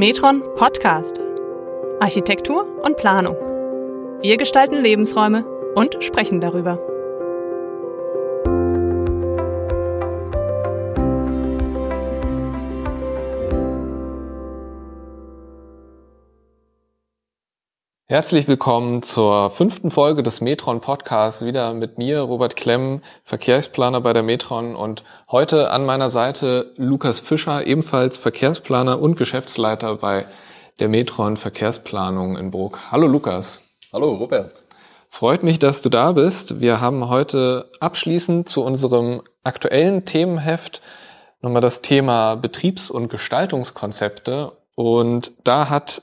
Metron Podcast. Architektur und Planung. Wir gestalten Lebensräume und sprechen darüber. Herzlich willkommen zur fünften Folge des Metron Podcasts. Wieder mit mir, Robert Klemm, Verkehrsplaner bei der Metron und heute an meiner Seite Lukas Fischer, ebenfalls Verkehrsplaner und Geschäftsleiter bei der Metron Verkehrsplanung in Bruck. Hallo Lukas. Hallo Robert. Freut mich, dass du da bist. Wir haben heute abschließend zu unserem aktuellen Themenheft nochmal das Thema Betriebs- und Gestaltungskonzepte und da hat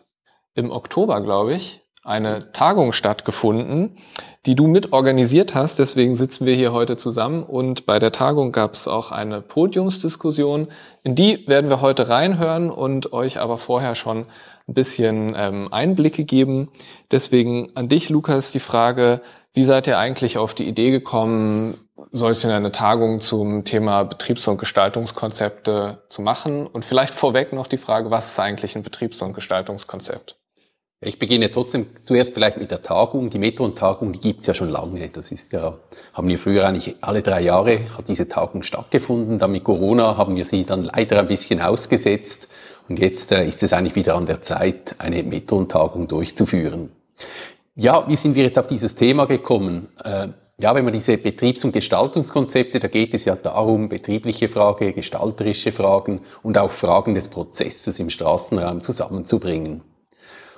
im Oktober, glaube ich, eine Tagung stattgefunden, die du mit organisiert hast. Deswegen sitzen wir hier heute zusammen. Und bei der Tagung gab es auch eine Podiumsdiskussion. In die werden wir heute reinhören und euch aber vorher schon ein bisschen ähm, Einblicke geben. Deswegen an dich, Lukas, die Frage, wie seid ihr eigentlich auf die Idee gekommen, solch eine Tagung zum Thema Betriebs- und Gestaltungskonzepte zu machen? Und vielleicht vorweg noch die Frage, was ist eigentlich ein Betriebs- und Gestaltungskonzept? Ich beginne trotzdem zuerst vielleicht mit der Tagung. Die Metron-Tagung, die gibt's ja schon lange. Das ist ja, haben wir früher eigentlich alle drei Jahre hat diese Tagung stattgefunden. Dann mit Corona haben wir sie dann leider ein bisschen ausgesetzt. Und jetzt äh, ist es eigentlich wieder an der Zeit, eine Metron-Tagung durchzuführen. Ja, wie sind wir jetzt auf dieses Thema gekommen? Äh, ja, wenn man diese Betriebs- und Gestaltungskonzepte, da geht es ja darum, betriebliche Frage, gestalterische Fragen und auch Fragen des Prozesses im Straßenraum zusammenzubringen.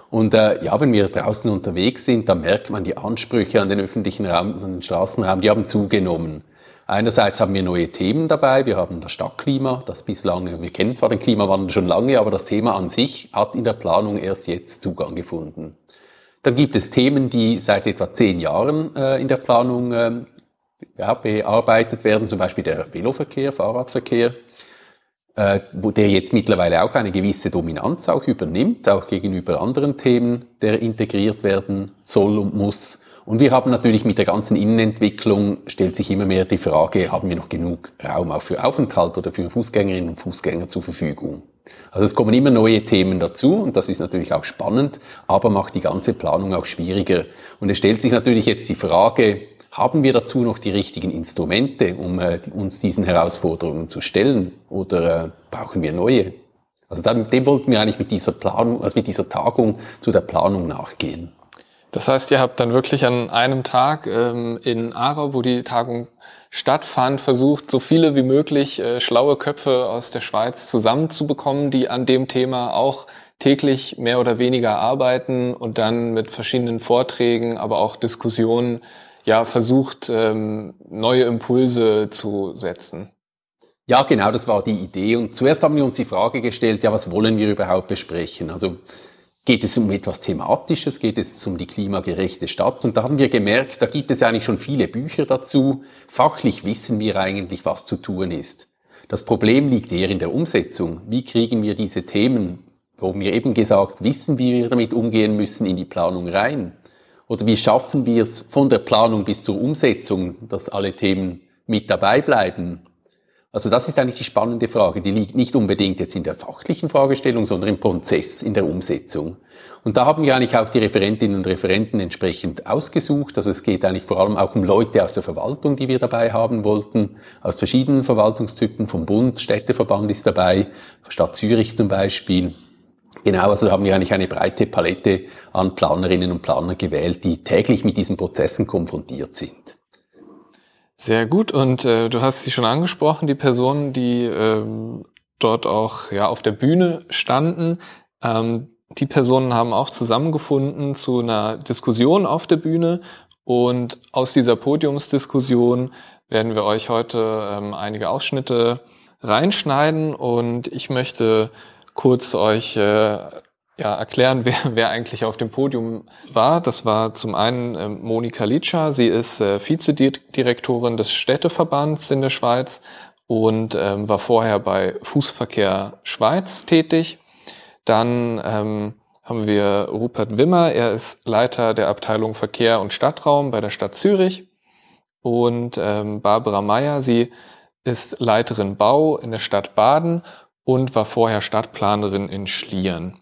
Und äh, ja, wenn wir draußen unterwegs sind, dann merkt man, die Ansprüche an den öffentlichen Raum, an den Straßenraum, die haben zugenommen. Einerseits haben wir neue Themen dabei. Wir haben das Stadtklima, das bislang, wir kennen zwar den Klimawandel schon lange, aber das Thema an sich hat in der Planung erst jetzt Zugang gefunden. Dann gibt es Themen, die seit etwa zehn Jahren äh, in der Planung äh, ja, bearbeitet werden, zum Beispiel der Veloverkehr, Fahrradverkehr der jetzt mittlerweile auch eine gewisse Dominanz auch übernimmt, auch gegenüber anderen Themen, der integriert werden soll und muss. Und wir haben natürlich mit der ganzen Innenentwicklung stellt sich immer mehr die Frage, haben wir noch genug Raum auch für Aufenthalt oder für Fußgängerinnen und Fußgänger zur Verfügung? Also es kommen immer neue Themen dazu und das ist natürlich auch spannend, aber macht die ganze Planung auch schwieriger. Und es stellt sich natürlich jetzt die Frage, haben wir dazu noch die richtigen Instrumente, um äh, uns diesen Herausforderungen zu stellen? Oder äh, brauchen wir neue? Also dem wollten wir eigentlich mit dieser Planung, also mit dieser Tagung zu der Planung nachgehen. Das heißt, ihr habt dann wirklich an einem Tag ähm, in Aarau, wo die Tagung stattfand, versucht, so viele wie möglich äh, schlaue Köpfe aus der Schweiz zusammenzubekommen, die an dem Thema auch täglich mehr oder weniger arbeiten und dann mit verschiedenen Vorträgen, aber auch Diskussionen ja versucht, ähm, neue Impulse zu setzen. Ja, genau, das war die Idee. Und zuerst haben wir uns die Frage gestellt, ja, was wollen wir überhaupt besprechen? Also geht es um etwas Thematisches, geht es um die klimagerechte Stadt? Und da haben wir gemerkt, da gibt es eigentlich schon viele Bücher dazu. Fachlich wissen wir eigentlich, was zu tun ist. Das Problem liegt eher in der Umsetzung. Wie kriegen wir diese Themen, wo wir eben gesagt wissen, wie wir damit umgehen müssen, in die Planung rein? Oder wie schaffen wir es von der Planung bis zur Umsetzung, dass alle Themen mit dabei bleiben? Also das ist eigentlich die spannende Frage. Die liegt nicht unbedingt jetzt in der fachlichen Fragestellung, sondern im Prozess, in der Umsetzung. Und da haben wir eigentlich auch die Referentinnen und Referenten entsprechend ausgesucht. Also es geht eigentlich vor allem auch um Leute aus der Verwaltung, die wir dabei haben wollten, aus verschiedenen Verwaltungstypen, vom Bund, Städteverband ist dabei, Stadt Zürich zum Beispiel, Genau, also haben wir eigentlich eine breite Palette an Planerinnen und Planer gewählt, die täglich mit diesen Prozessen konfrontiert sind. Sehr gut. Und äh, du hast sie schon angesprochen, die Personen, die ähm, dort auch ja auf der Bühne standen. Ähm, die Personen haben auch zusammengefunden zu einer Diskussion auf der Bühne. Und aus dieser Podiumsdiskussion werden wir euch heute ähm, einige Ausschnitte reinschneiden. Und ich möchte kurz euch äh, ja, erklären, wer, wer eigentlich auf dem Podium war. Das war zum einen äh, Monika Litscher. Sie ist äh, Vizedirektorin des Städteverbands in der Schweiz und ähm, war vorher bei Fußverkehr Schweiz tätig. Dann ähm, haben wir Rupert Wimmer. Er ist Leiter der Abteilung Verkehr und Stadtraum bei der Stadt Zürich. Und ähm, Barbara Meyer. Sie ist Leiterin Bau in der Stadt Baden und war vorher Stadtplanerin in Schlieren.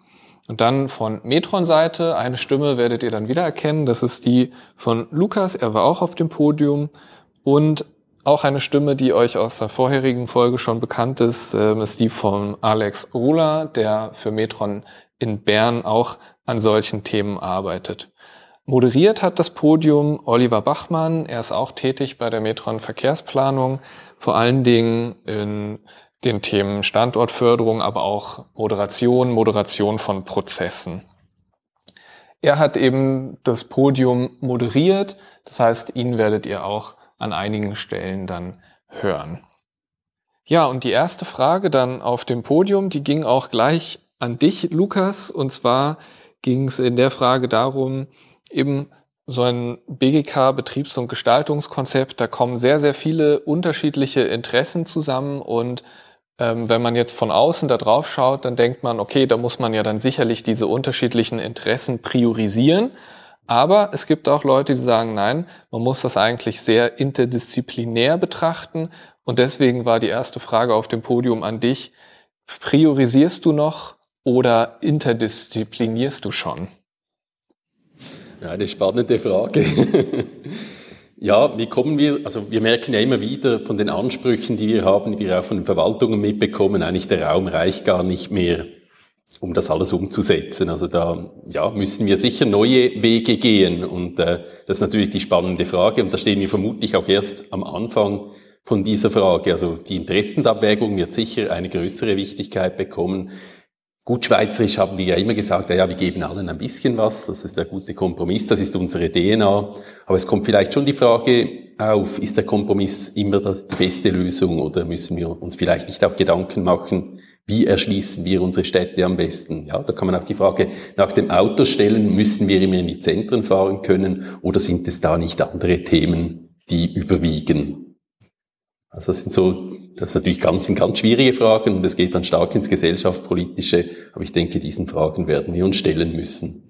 Und dann von Metron-Seite eine Stimme werdet ihr dann wieder erkennen. Das ist die von Lukas. Er war auch auf dem Podium. Und auch eine Stimme, die euch aus der vorherigen Folge schon bekannt ist, ähm, ist die von Alex Rula, der für Metron in Bern auch an solchen Themen arbeitet. Moderiert hat das Podium Oliver Bachmann. Er ist auch tätig bei der Metron Verkehrsplanung, vor allen Dingen in den Themen Standortförderung, aber auch Moderation, Moderation von Prozessen. Er hat eben das Podium moderiert, das heißt, ihn werdet ihr auch an einigen Stellen dann hören. Ja, und die erste Frage dann auf dem Podium, die ging auch gleich an dich, Lukas, und zwar ging es in der Frage darum, eben so ein BGK-Betriebs- und Gestaltungskonzept, da kommen sehr, sehr viele unterschiedliche Interessen zusammen und ähm, wenn man jetzt von außen da drauf schaut, dann denkt man, okay, da muss man ja dann sicherlich diese unterschiedlichen Interessen priorisieren. Aber es gibt auch Leute, die sagen, nein, man muss das eigentlich sehr interdisziplinär betrachten. Und deswegen war die erste Frage auf dem Podium an dich, priorisierst du noch oder interdisziplinierst du schon? Ja, eine spannende Frage. Ja, wie kommen wir, also wir merken ja immer wieder von den Ansprüchen, die wir haben, die wir auch von den Verwaltungen mitbekommen, eigentlich der Raum reicht gar nicht mehr, um das alles umzusetzen. Also da ja, müssen wir sicher neue Wege gehen und äh, das ist natürlich die spannende Frage und da stehen wir vermutlich auch erst am Anfang von dieser Frage. Also die Interessensabwägung wird sicher eine größere Wichtigkeit bekommen. Gut schweizerisch haben wir ja immer gesagt, ja, wir geben allen ein bisschen was, das ist der gute Kompromiss, das ist unsere DNA. Aber es kommt vielleicht schon die Frage auf, ist der Kompromiss immer die beste Lösung oder müssen wir uns vielleicht nicht auch Gedanken machen, wie erschließen wir unsere Städte am besten? Ja, da kann man auch die Frage nach dem Auto stellen, müssen wir immer in die Zentren fahren können oder sind es da nicht andere Themen, die überwiegen? Also das sind so, das sind natürlich ganz, sind ganz schwierige Fragen und es geht dann stark ins gesellschaftspolitische, aber ich denke, diesen Fragen werden wir uns stellen müssen.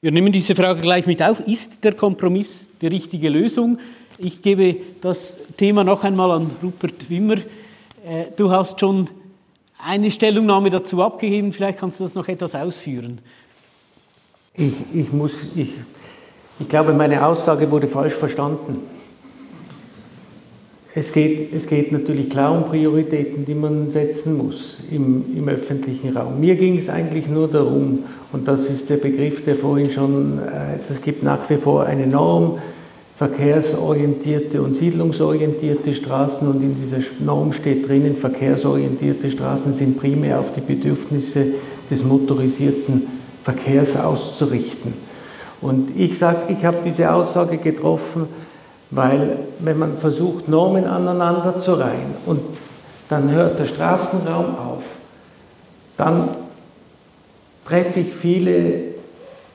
Wir nehmen diese Frage gleich mit auf. Ist der Kompromiss die richtige Lösung? Ich gebe das Thema noch einmal an Rupert Wimmer. Äh, du hast schon eine Stellungnahme dazu abgegeben, vielleicht kannst du das noch etwas ausführen. Ich, ich, muss, ich, ich glaube, meine Aussage wurde falsch verstanden. Es geht, es geht natürlich klar um Prioritäten, die man setzen muss im, im öffentlichen Raum. Mir ging es eigentlich nur darum, und das ist der Begriff, der vorhin schon, äh, es gibt nach wie vor eine Norm, verkehrsorientierte und siedlungsorientierte Straßen und in dieser Norm steht drinnen, verkehrsorientierte Straßen sind primär auf die Bedürfnisse des motorisierten Verkehrs auszurichten. Und ich sage, ich habe diese Aussage getroffen, weil wenn man versucht, Normen aneinander zu reihen und dann hört der Straßenraum auf, dann treffe ich viele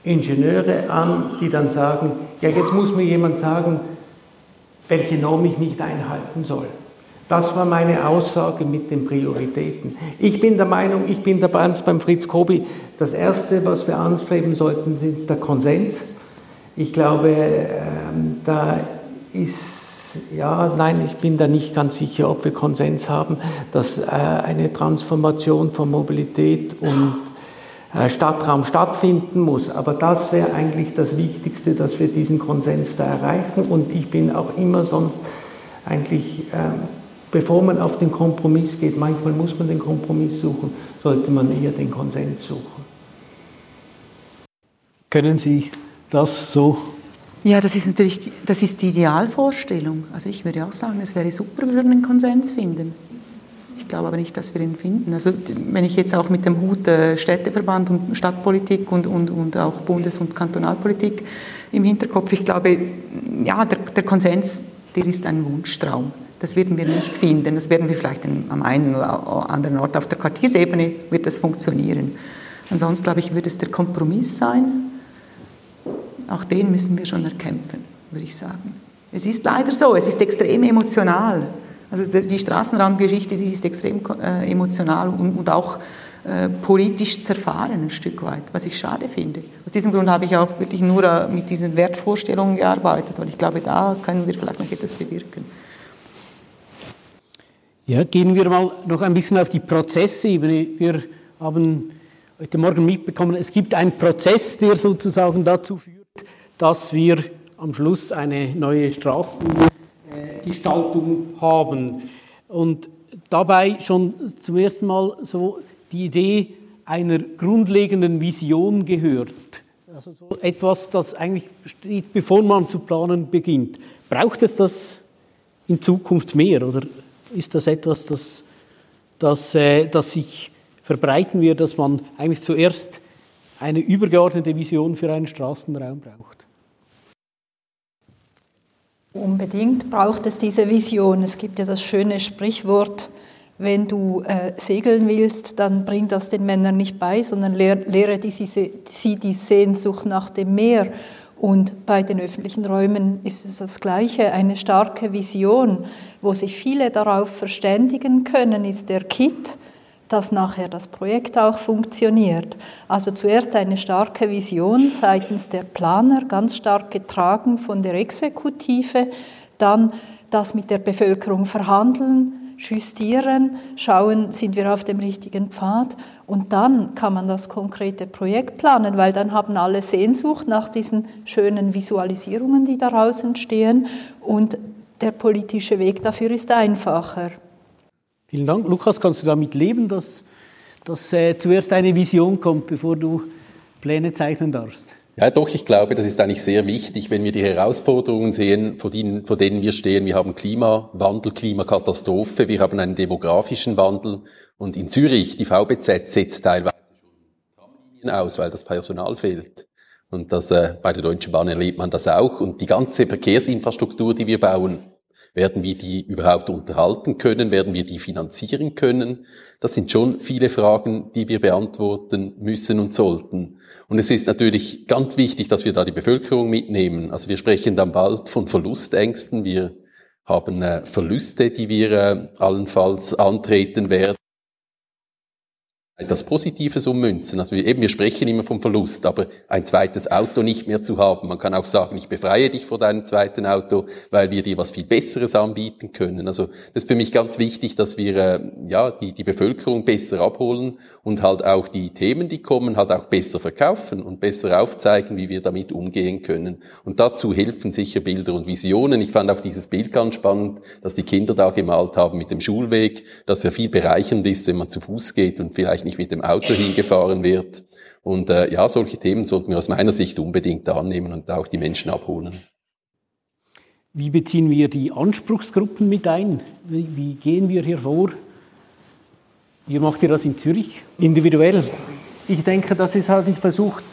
Ingenieure an, die dann sagen, ja jetzt muss mir jemand sagen, welche Norm ich nicht einhalten soll. Das war meine Aussage mit den Prioritäten. Ich bin der Meinung, ich bin dabei beim Fritz Kobi, das Erste, was wir anstreben sollten, ist der Konsens. Ich glaube, ähm, da ist, ja, nein, ich bin da nicht ganz sicher, ob wir Konsens haben, dass äh, eine Transformation von Mobilität und äh, Stadtraum stattfinden muss. Aber das wäre eigentlich das Wichtigste, dass wir diesen Konsens da erreichen. Und ich bin auch immer sonst eigentlich, äh, bevor man auf den Kompromiss geht, manchmal muss man den Kompromiss suchen, sollte man eher den Konsens suchen. Können Sie das so ja, das ist natürlich das ist die Idealvorstellung. Also ich würde auch sagen, es wäre super, wir würden einen Konsens finden. Ich glaube aber nicht, dass wir ihn finden. Also wenn ich jetzt auch mit dem Hut äh, Städteverband und Stadtpolitik und, und, und auch Bundes- und Kantonalpolitik im Hinterkopf, ich glaube, ja, der, der Konsens, der ist ein Wunschtraum. Das werden wir nicht finden. Das werden wir vielleicht am einen oder anderen Ort auf der Quartiersebene wird das funktionieren. Ansonsten glaube ich, wird es der Kompromiss sein auch den müssen wir schon erkämpfen, würde ich sagen. Es ist leider so, es ist extrem emotional. Also die Straßenraumgeschichte, die ist extrem äh, emotional und, und auch äh, politisch zerfahren ein Stück weit, was ich schade finde. Aus diesem Grund habe ich auch wirklich nur äh, mit diesen Wertvorstellungen gearbeitet, weil ich glaube, da können wir vielleicht noch etwas bewirken. Ja, gehen wir mal noch ein bisschen auf die Prozessebene. Wir haben heute Morgen mitbekommen, es gibt einen Prozess, der sozusagen dazu führt, dass wir am Schluss eine neue Straßengestaltung haben. Und dabei schon zum ersten Mal so die Idee einer grundlegenden Vision gehört. Also so etwas, das eigentlich steht, bevor man zu planen beginnt. Braucht es das in Zukunft mehr oder ist das etwas, das, das, äh, das sich verbreiten wird, dass man eigentlich zuerst eine übergeordnete Vision für einen Straßenraum braucht? Unbedingt braucht es diese Vision. Es gibt ja das schöne Sprichwort, wenn du äh, segeln willst, dann bring das den Männern nicht bei, sondern lehr, lehre die, sie die Sehnsucht nach dem Meer. Und bei den öffentlichen Räumen ist es das Gleiche. Eine starke Vision, wo sich viele darauf verständigen können, ist der Kit, dass nachher das Projekt auch funktioniert. Also zuerst eine starke Vision seitens der Planer, ganz stark getragen von der Exekutive, dann das mit der Bevölkerung verhandeln, justieren, schauen, sind wir auf dem richtigen Pfad und dann kann man das konkrete Projekt planen, weil dann haben alle Sehnsucht nach diesen schönen Visualisierungen, die daraus entstehen und der politische Weg dafür ist einfacher. Vielen Dank. Lukas, kannst du damit leben, dass, dass äh, zuerst eine Vision kommt, bevor du Pläne zeichnen darfst? Ja, doch, ich glaube, das ist eigentlich sehr wichtig, wenn wir die Herausforderungen sehen, vor denen, vor denen wir stehen. Wir haben Klimawandel, Klimakatastrophe, wir haben einen demografischen Wandel und in Zürich, die VBZ setzt teilweise schon Tramlinien aus, weil das Personal fehlt. Und das, äh, bei der Deutschen Bahn erlebt man das auch. Und die ganze Verkehrsinfrastruktur, die wir bauen, werden wir die überhaupt unterhalten können? Werden wir die finanzieren können? Das sind schon viele Fragen, die wir beantworten müssen und sollten. Und es ist natürlich ganz wichtig, dass wir da die Bevölkerung mitnehmen. Also wir sprechen dann bald von Verlustängsten. Wir haben äh, Verluste, die wir äh, allenfalls antreten werden das Positives ummünzen. Also eben, wir sprechen immer vom Verlust, aber ein zweites Auto nicht mehr zu haben. Man kann auch sagen, ich befreie dich vor deinem zweiten Auto, weil wir dir was viel Besseres anbieten können. Also das ist für mich ganz wichtig, dass wir äh, ja die, die Bevölkerung besser abholen und halt auch die Themen, die kommen, halt auch besser verkaufen und besser aufzeigen, wie wir damit umgehen können. Und dazu helfen sicher Bilder und Visionen. Ich fand auch dieses Bild ganz spannend, dass die Kinder da gemalt haben mit dem Schulweg, dass er viel bereichernd ist, wenn man zu Fuß geht und vielleicht nicht mit dem Auto hingefahren wird. Und äh, ja, solche Themen sollten wir aus meiner Sicht unbedingt annehmen und auch die Menschen abholen. Wie beziehen wir die Anspruchsgruppen mit ein? Wie, wie gehen wir hier vor? Wie macht ihr das in Zürich individuell? Ich denke, das ist halt, ich versucht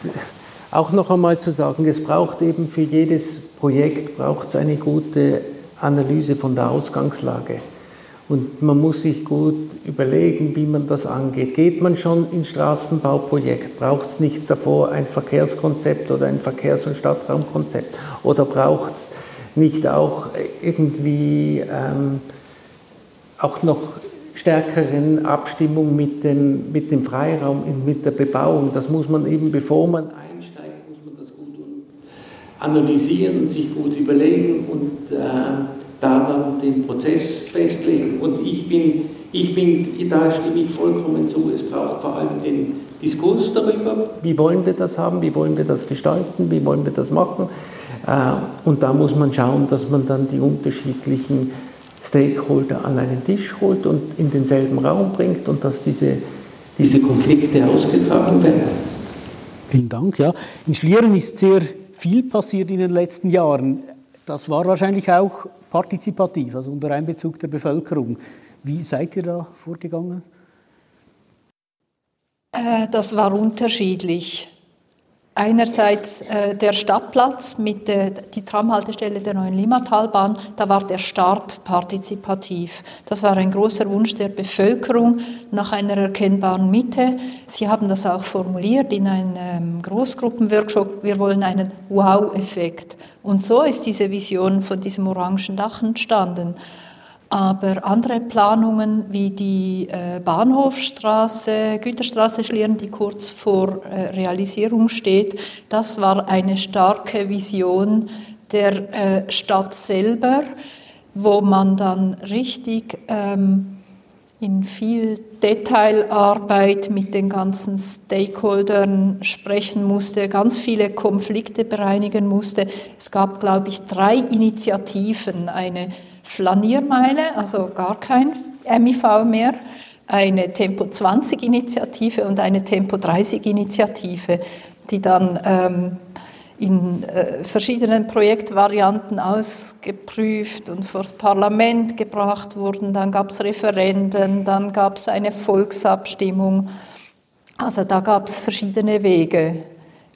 auch noch einmal zu sagen, es braucht eben für jedes Projekt braucht eine gute Analyse von der Ausgangslage. Und man muss sich gut überlegen, wie man das angeht. Geht man schon ins Straßenbauprojekt? Braucht es nicht davor ein Verkehrskonzept oder ein Verkehrs- und Stadtraumkonzept? Oder braucht es nicht auch irgendwie ähm, auch noch stärkeren Abstimmung mit dem, mit dem Freiraum, mit der Bebauung? Das muss man eben, bevor man einsteigt, muss man das gut analysieren und sich gut überlegen und äh, da dann den Prozess festlegen. Und ich bin, ich bin, da stimme ich vollkommen zu, es braucht vor allem den Diskurs darüber, wie wollen wir das haben, wie wollen wir das gestalten, wie wollen wir das machen. Äh, und da muss man schauen, dass man dann die unterschiedlichen Stakeholder an einen Tisch holt und in denselben Raum bringt und dass diese, diese Konflikte ausgetragen werden. Vielen Dank. Ja. In Schlieren ist sehr viel passiert in den letzten Jahren. Das war wahrscheinlich auch partizipativ, also unter Einbezug der Bevölkerung. Wie seid ihr da vorgegangen? Äh, das war unterschiedlich. Einerseits äh, der Stadtplatz mit der die Tramhaltestelle der neuen Limmatalbahn, da war der Start partizipativ. Das war ein großer Wunsch der Bevölkerung nach einer erkennbaren Mitte. Sie haben das auch formuliert in einem ähm, Großgruppenworkshop. Wir wollen einen Wow-Effekt. Und so ist diese Vision von diesem orangen Dach entstanden. Aber andere Planungen wie die äh, Bahnhofstraße, Güterstraße Schlieren, die kurz vor äh, Realisierung steht, das war eine starke Vision der äh, Stadt selber, wo man dann richtig ähm, in viel Detailarbeit mit den ganzen Stakeholdern sprechen musste, ganz viele Konflikte bereinigen musste. Es gab, glaube ich, drei Initiativen. Eine Flaniermeile, also gar kein MIV mehr, eine Tempo 20 Initiative und eine Tempo 30 Initiative, die dann ähm, in äh, verschiedenen Projektvarianten ausgeprüft und vor das Parlament gebracht wurden. Dann gab es Referenden, dann gab es eine Volksabstimmung. Also da gab es verschiedene Wege.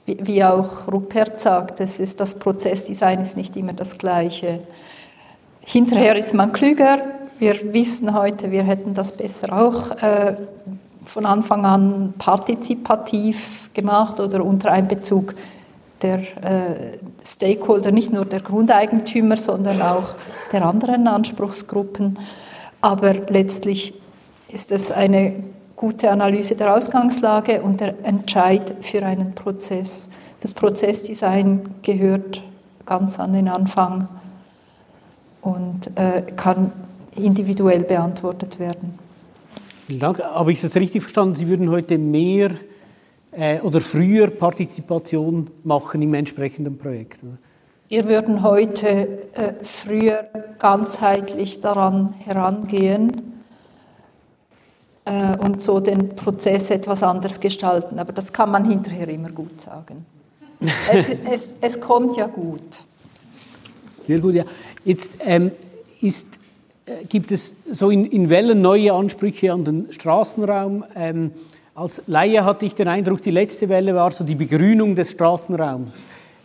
Wie, wie auch Rupert sagt, es ist, das Prozessdesign ist nicht immer das gleiche. Hinterher ist man klüger. Wir wissen heute, wir hätten das besser auch äh, von Anfang an partizipativ gemacht oder unter Einbezug der äh, Stakeholder, nicht nur der Grundeigentümer, sondern auch der anderen Anspruchsgruppen. Aber letztlich ist es eine gute Analyse der Ausgangslage und der Entscheid für einen Prozess. Das Prozessdesign gehört ganz an den Anfang und äh, kann individuell beantwortet werden. Vielen Dank. Habe ich das richtig verstanden? Sie würden heute mehr äh, oder früher Partizipation machen im entsprechenden Projekt? Wir würden heute äh, früher ganzheitlich daran herangehen äh, und so den Prozess etwas anders gestalten. Aber das kann man hinterher immer gut sagen. es, es, es kommt ja gut. Sehr gut, ja. Jetzt ähm, ist, äh, gibt es so in, in Wellen neue Ansprüche an den Straßenraum. Ähm, als Laie hatte ich den Eindruck, die letzte Welle war so die Begrünung des Straßenraums.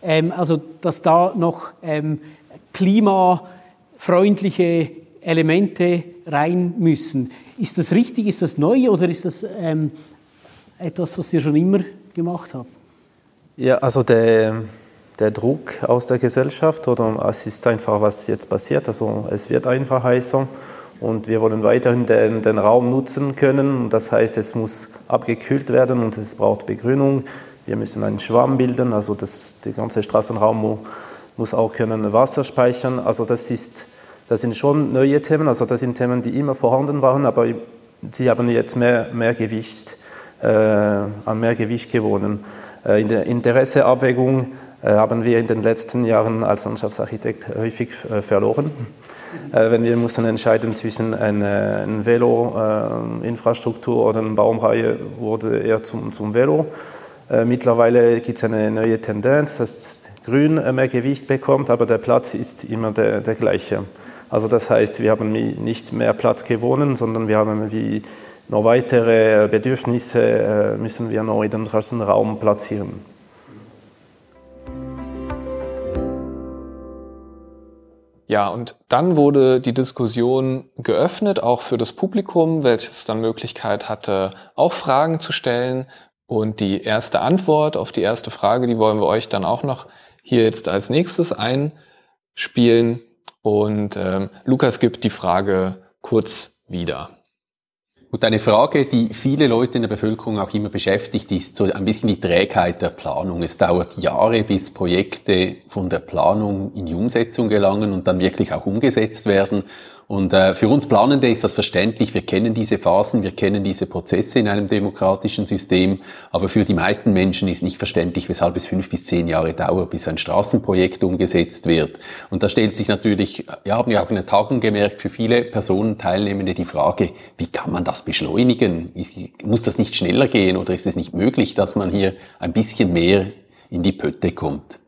Ähm, also, dass da noch ähm, klimafreundliche Elemente rein müssen. Ist das richtig? Ist das neu oder ist das ähm, etwas, was ihr schon immer gemacht habt? Ja, also der, der Druck aus der Gesellschaft oder es ist einfach, was jetzt passiert. Also es wird einfach heißer und wir wollen weiterhin den, den Raum nutzen können. Das heißt, es muss abgekühlt werden und es braucht Begrünung. Wir müssen einen Schwamm bilden, also das, der ganze Straßenraum muss auch können Wasser speichern. Also das, ist, das sind schon neue Themen, also das sind Themen, die immer vorhanden waren, aber sie haben jetzt mehr, mehr Gewicht, äh, an mehr Gewicht gewonnen. Äh, in der Interesseabwägung haben wir in den letzten Jahren als Landschaftsarchitekt häufig äh, verloren. Äh, wenn wir mussten entscheiden zwischen einer eine Velo-Infrastruktur oder einer Baumreihe, wurde eher zum, zum Velo. Äh, mittlerweile gibt es eine neue Tendenz, dass Grün mehr Gewicht bekommt, aber der Platz ist immer der, der gleiche. Also das heißt, wir haben nicht mehr Platz gewonnen, sondern wir haben wie noch weitere Bedürfnisse äh, müssen wir noch in den Raum platzieren. Ja, und dann wurde die Diskussion geöffnet, auch für das Publikum, welches dann Möglichkeit hatte, auch Fragen zu stellen. Und die erste Antwort auf die erste Frage, die wollen wir euch dann auch noch hier jetzt als nächstes einspielen. Und ähm, Lukas gibt die Frage kurz wieder. Und eine Frage, die viele Leute in der Bevölkerung auch immer beschäftigt, ist so ein bisschen die Trägheit der Planung. Es dauert Jahre, bis Projekte von der Planung in die Umsetzung gelangen und dann wirklich auch umgesetzt werden. Und äh, für uns Planende ist das verständlich. Wir kennen diese Phasen, wir kennen diese Prozesse in einem demokratischen System. Aber für die meisten Menschen ist nicht verständlich, weshalb es fünf bis zehn Jahre dauert, bis ein Straßenprojekt umgesetzt wird. Und da stellt sich natürlich, ja, haben wir auch in der Tagung gemerkt, für viele Personen, Teilnehmende die Frage, wie kann man das beschleunigen? Muss das nicht schneller gehen oder ist es nicht möglich, dass man hier ein bisschen mehr in die Pötte kommt?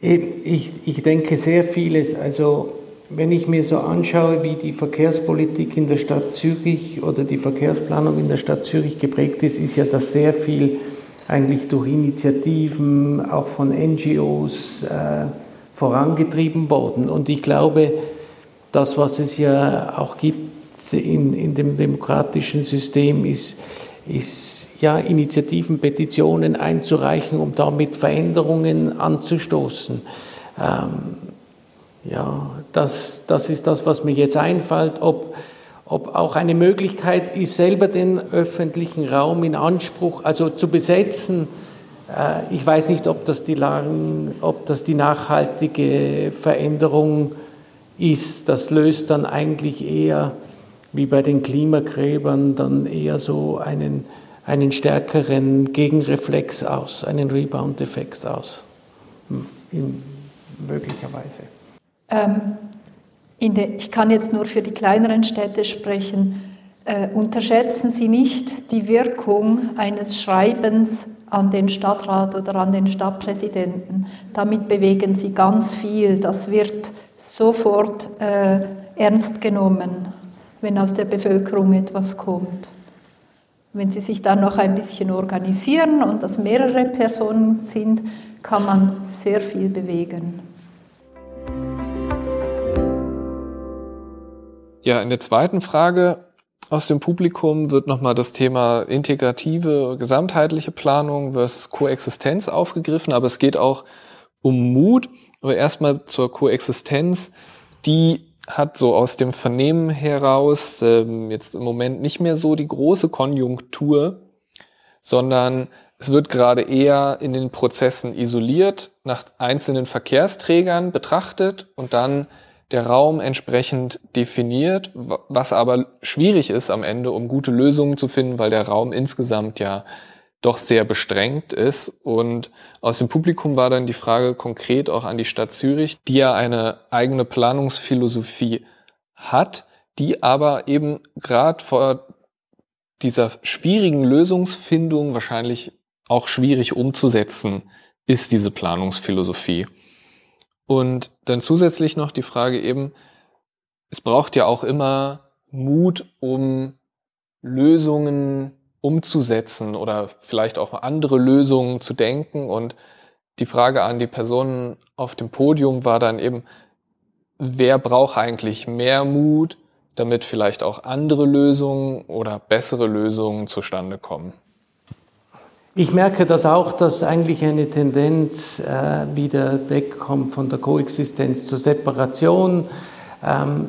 Ich, ich denke sehr vieles. Also wenn ich mir so anschaue, wie die Verkehrspolitik in der Stadt Zürich oder die Verkehrsplanung in der Stadt Zürich geprägt ist, ist ja das sehr viel eigentlich durch Initiativen, auch von NGOs äh, vorangetrieben worden. Und ich glaube, das, was es ja auch gibt in, in dem demokratischen System, ist, ist ja Initiativen, Petitionen einzureichen, um damit Veränderungen anzustoßen. Ähm, ja, das, das ist das, was mir jetzt einfällt, ob, ob auch eine Möglichkeit ist, selber den öffentlichen Raum in Anspruch, also zu besetzen. Äh, ich weiß nicht, ob das die, ob das die nachhaltige Veränderung ist. Das löst dann eigentlich eher wie bei den Klimagräbern dann eher so einen, einen stärkeren Gegenreflex aus, einen Rebound-Effekt aus, hm, möglicherweise. Ähm, der, ich kann jetzt nur für die kleineren Städte sprechen. Äh, unterschätzen Sie nicht die Wirkung eines Schreibens an den Stadtrat oder an den Stadtpräsidenten. Damit bewegen Sie ganz viel. Das wird sofort äh, ernst genommen, wenn aus der Bevölkerung etwas kommt. Wenn Sie sich dann noch ein bisschen organisieren und das mehrere Personen sind, kann man sehr viel bewegen. Ja, in der zweiten Frage aus dem Publikum wird nochmal das Thema integrative, gesamtheitliche Planung versus Koexistenz aufgegriffen, aber es geht auch um Mut. Aber erstmal zur Koexistenz. Die hat so aus dem Vernehmen heraus ähm, jetzt im Moment nicht mehr so die große Konjunktur, sondern es wird gerade eher in den Prozessen isoliert, nach einzelnen Verkehrsträgern betrachtet und dann der Raum entsprechend definiert, was aber schwierig ist am Ende, um gute Lösungen zu finden, weil der Raum insgesamt ja doch sehr bestrengt ist. Und aus dem Publikum war dann die Frage konkret auch an die Stadt Zürich, die ja eine eigene Planungsphilosophie hat, die aber eben gerade vor dieser schwierigen Lösungsfindung wahrscheinlich auch schwierig umzusetzen ist, diese Planungsphilosophie. Und dann zusätzlich noch die Frage eben, es braucht ja auch immer Mut, um Lösungen umzusetzen oder vielleicht auch andere Lösungen zu denken. Und die Frage an die Personen auf dem Podium war dann eben, wer braucht eigentlich mehr Mut, damit vielleicht auch andere Lösungen oder bessere Lösungen zustande kommen? Ich merke das auch, dass eigentlich eine Tendenz äh, wieder wegkommt von der Koexistenz zur Separation. Ähm,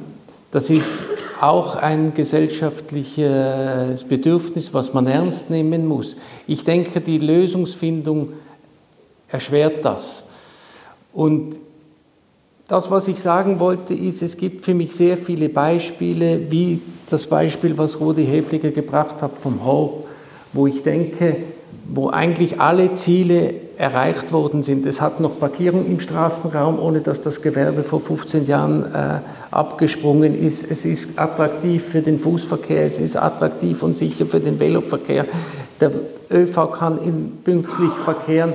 das ist auch ein gesellschaftliches Bedürfnis, was man ernst nehmen muss. Ich denke, die Lösungsfindung erschwert das. Und das, was ich sagen wollte, ist, es gibt für mich sehr viele Beispiele, wie das Beispiel, was Rudi Hefliger gebracht hat vom Hope, wo ich denke, wo eigentlich alle Ziele erreicht worden sind. Es hat noch Parkierung im Straßenraum, ohne dass das Gewerbe vor 15 Jahren äh, abgesprungen ist. Es ist attraktiv für den Fußverkehr, es ist attraktiv und sicher für den Veloverkehr. Der ÖV kann pünktlich verkehren.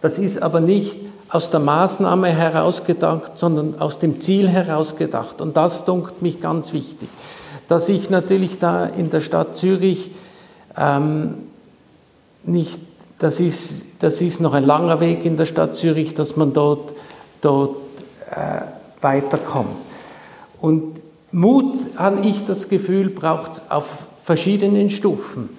Das ist aber nicht aus der Maßnahme herausgedacht, sondern aus dem Ziel herausgedacht. Und das dunkt mich ganz wichtig. Dass ich natürlich da in der Stadt Zürich ähm, nicht, das ist, das ist noch ein langer Weg in der Stadt Zürich, dass man dort, dort äh, weiterkommt. Und Mut, habe ich das Gefühl, braucht es auf verschiedenen Stufen.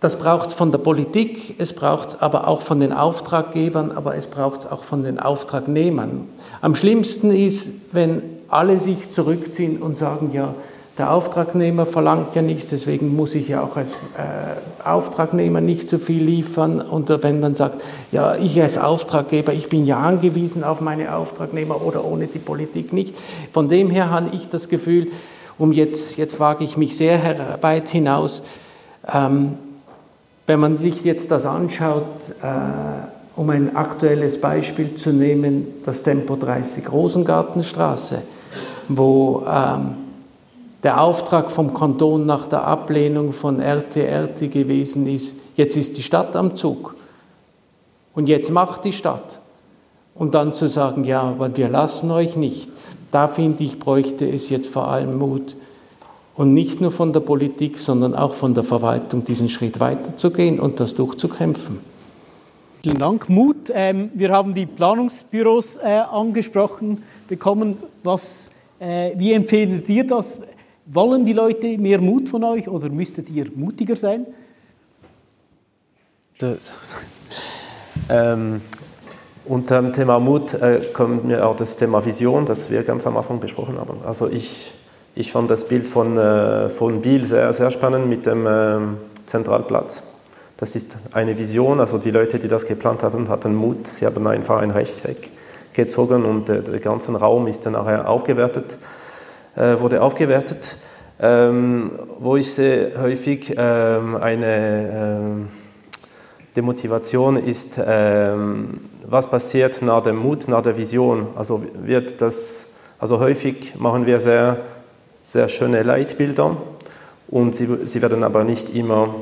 Das braucht es von der Politik, es braucht es aber auch von den Auftraggebern, aber es braucht es auch von den Auftragnehmern. Am schlimmsten ist, wenn alle sich zurückziehen und sagen, ja, der Auftragnehmer verlangt ja nichts, deswegen muss ich ja auch als äh, Auftragnehmer nicht so viel liefern. Und wenn man sagt, ja, ich als Auftraggeber, ich bin ja angewiesen auf meine Auftragnehmer oder ohne die Politik nicht. Von dem her habe ich das Gefühl, um jetzt, jetzt wage ich mich sehr weit hinaus, ähm, wenn man sich jetzt das anschaut, äh, um ein aktuelles Beispiel zu nehmen, das Tempo 30 Rosengartenstraße, wo ähm, der Auftrag vom Kanton nach der Ablehnung von RTRT gewesen ist, jetzt ist die Stadt am Zug und jetzt macht die Stadt. Und dann zu sagen, ja, aber wir lassen euch nicht, da finde ich, bräuchte es jetzt vor allem Mut. Und nicht nur von der Politik, sondern auch von der Verwaltung, diesen Schritt weiterzugehen und das durchzukämpfen. Vielen Dank, Mut. Ähm, wir haben die Planungsbüros äh, angesprochen bekommen. Was, äh, wie empfehlt ihr das? Wollen die Leute mehr Mut von euch oder müsstet ihr mutiger sein? Ähm, unter dem Thema Mut äh, kommt mir auch das Thema Vision, das wir ganz am Anfang besprochen haben. Also ich, ich fand das Bild von, äh, von Biel sehr, sehr spannend mit dem äh, Zentralplatz. Das ist eine Vision, also die Leute, die das geplant haben, hatten Mut. Sie haben einfach ein Rechteck gezogen und der ganze Raum ist dann nachher aufgewertet äh, wurde aufgewertet. ähm, wo ich sehe häufig ähm, eine ähm, Demotivation ist, was passiert nach dem Mut, nach der Vision. Also wird das, also häufig machen wir sehr, sehr schöne Leitbilder und sie, sie werden aber nicht immer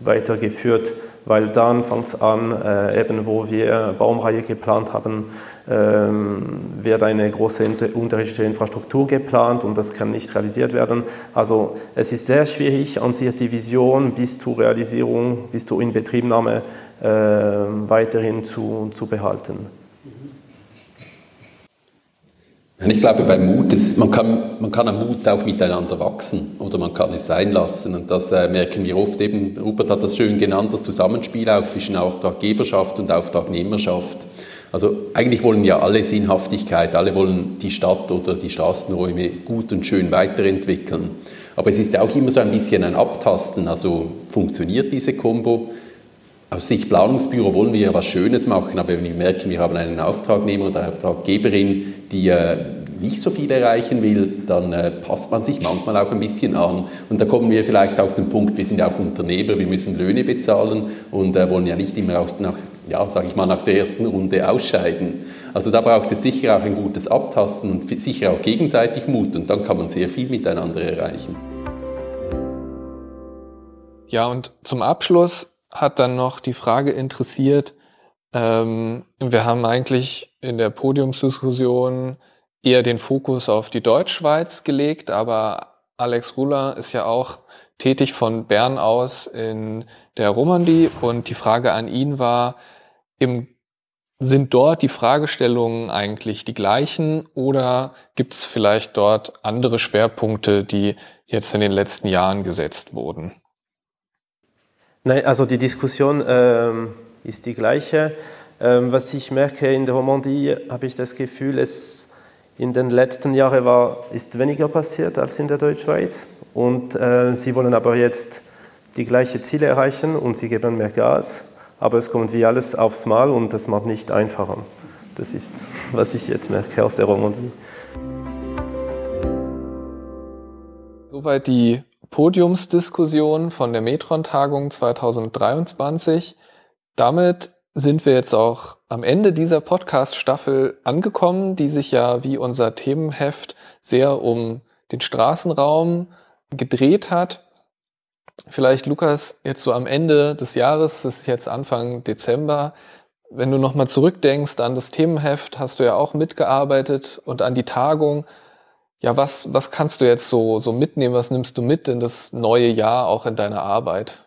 weitergeführt weil dann fängt es an, äh, eben wo wir Baumreihe geplant haben, ähm, wird eine große unterschiedliche Infrastruktur geplant und das kann nicht realisiert werden. Also es ist sehr schwierig, an sich die Vision bis zur Realisierung, bis zur Inbetriebnahme äh, weiterhin zu, zu behalten. Ich glaube, beim Mut, ist, man, kann, man kann am Mut auch miteinander wachsen oder man kann es sein lassen. Und das äh, merken wir oft eben, Rupert hat das schön genannt, das Zusammenspiel auch zwischen Auftraggeberschaft und Auftragnehmerschaft. Also eigentlich wollen ja alle Sinnhaftigkeit, alle wollen die Stadt oder die Straßenräume gut und schön weiterentwickeln. Aber es ist ja auch immer so ein bisschen ein Abtasten, also funktioniert diese Kombo? Aus Sicht Planungsbüro wollen wir ja was Schönes machen, aber wenn wir merken, wir haben einen Auftragnehmer oder Auftraggeberin, die äh, nicht so viel erreichen will, dann äh, passt man sich manchmal auch ein bisschen an. Und da kommen wir vielleicht auch zum Punkt, wir sind ja auch Unternehmer, wir müssen Löhne bezahlen und äh, wollen ja nicht immer aus, nach, ja, sag ich mal, nach der ersten Runde ausscheiden. Also da braucht es sicher auch ein gutes Abtasten und sicher auch gegenseitig Mut und dann kann man sehr viel miteinander erreichen. Ja, und zum Abschluss hat dann noch die Frage interessiert, ähm, wir haben eigentlich in der Podiumsdiskussion eher den Fokus auf die Deutschschweiz gelegt, aber Alex Ruller ist ja auch tätig von Bern aus in der Romandie und die Frage an ihn war, im, sind dort die Fragestellungen eigentlich die gleichen oder gibt es vielleicht dort andere Schwerpunkte, die jetzt in den letzten Jahren gesetzt wurden? Nein, also die Diskussion ähm, ist die gleiche. Ähm, was ich merke in der Romandie, habe ich das Gefühl, es in den letzten Jahren war, ist weniger passiert als in der Deutschschweiz. Und äh, sie wollen aber jetzt die gleichen Ziele erreichen und sie geben mehr Gas. Aber es kommt wie alles aufs Mal und das macht nicht einfacher. Das ist, was ich jetzt merke aus der Romandie. Soweit die Podiumsdiskussion von der Metron-Tagung 2023. Damit sind wir jetzt auch am Ende dieser Podcast-Staffel angekommen, die sich ja wie unser Themenheft sehr um den Straßenraum gedreht hat. Vielleicht, Lukas, jetzt so am Ende des Jahres, das ist jetzt Anfang Dezember, wenn du nochmal zurückdenkst an das Themenheft, hast du ja auch mitgearbeitet und an die Tagung. Ja, was, was kannst du jetzt so, so mitnehmen? Was nimmst du mit in das neue Jahr auch in deiner Arbeit?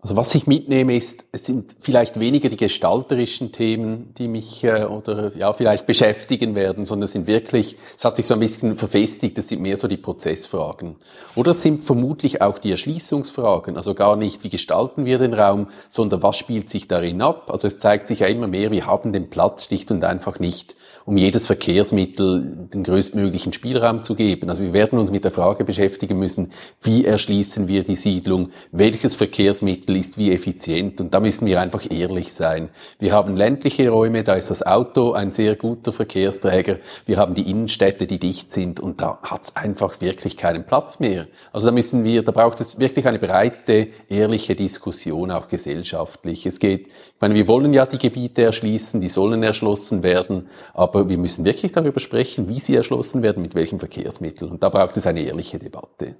Also was ich mitnehme ist, es sind vielleicht weniger die gestalterischen Themen, die mich äh, oder ja vielleicht beschäftigen werden, sondern es sind wirklich, es hat sich so ein bisschen verfestigt, es sind mehr so die Prozessfragen. Oder es sind vermutlich auch die Erschließungsfragen, also gar nicht, wie gestalten wir den Raum, sondern was spielt sich darin ab. Also es zeigt sich ja immer mehr, wir haben den Platz schlicht und einfach nicht um jedes Verkehrsmittel den größtmöglichen Spielraum zu geben. Also wir werden uns mit der Frage beschäftigen müssen, wie erschließen wir die Siedlung, welches Verkehrsmittel ist wie effizient und da müssen wir einfach ehrlich sein. Wir haben ländliche Räume, da ist das Auto ein sehr guter Verkehrsträger, wir haben die Innenstädte, die dicht sind und da hat es einfach wirklich keinen Platz mehr. Also da müssen wir, da braucht es wirklich eine breite, ehrliche Diskussion, auch gesellschaftlich. Es geht, ich meine, wir wollen ja die Gebiete erschließen, die sollen erschlossen werden, aber aber wir müssen wirklich darüber sprechen, wie sie erschlossen werden, mit welchen Verkehrsmitteln. Und da braucht es eine ehrliche Debatte.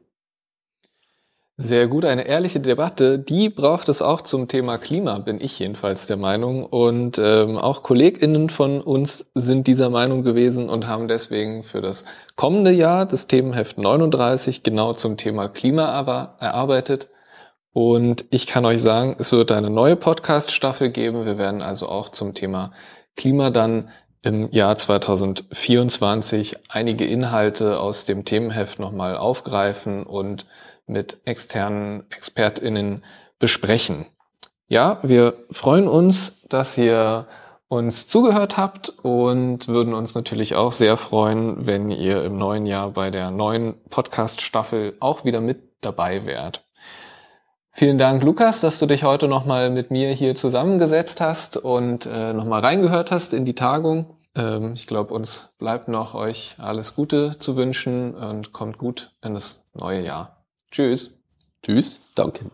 Sehr gut, eine ehrliche Debatte. Die braucht es auch zum Thema Klima, bin ich jedenfalls der Meinung. Und ähm, auch KollegInnen von uns sind dieser Meinung gewesen und haben deswegen für das kommende Jahr das Themenheft 39 genau zum Thema Klima erarbeitet. Und ich kann euch sagen, es wird eine neue Podcast-Staffel geben. Wir werden also auch zum Thema Klima dann im Jahr 2024 einige Inhalte aus dem Themenheft nochmal aufgreifen und mit externen ExpertInnen besprechen. Ja, wir freuen uns, dass ihr uns zugehört habt und würden uns natürlich auch sehr freuen, wenn ihr im neuen Jahr bei der neuen Podcast-Staffel auch wieder mit dabei wärt. Vielen Dank, Lukas, dass du dich heute nochmal mit mir hier zusammengesetzt hast und äh, nochmal reingehört hast in die Tagung. Ähm, ich glaube, uns bleibt noch euch alles Gute zu wünschen und kommt gut in das neue Jahr. Tschüss. Tschüss, danke.